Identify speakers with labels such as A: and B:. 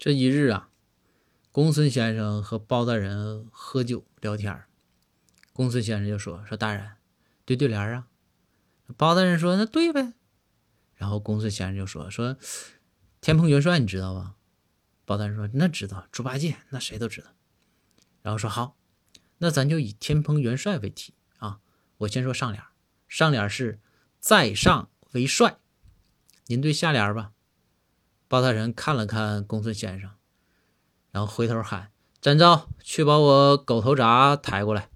A: 这一日啊，公孙先生和包大人喝酒聊天公孙先生就说：“说大人，对对联啊。”包大人说：“那对呗。”然后公孙先生就说：“说天蓬元帅你知道吧？”包大人说：“那知道，猪八戒那谁都知道。”然后说：“好，那咱就以天蓬元帅为题啊。我先说上联，上联是在上为帅，您对下联吧。”包大人看了看公孙先生，然后回头喊：“展昭，去把我狗头铡抬过来。”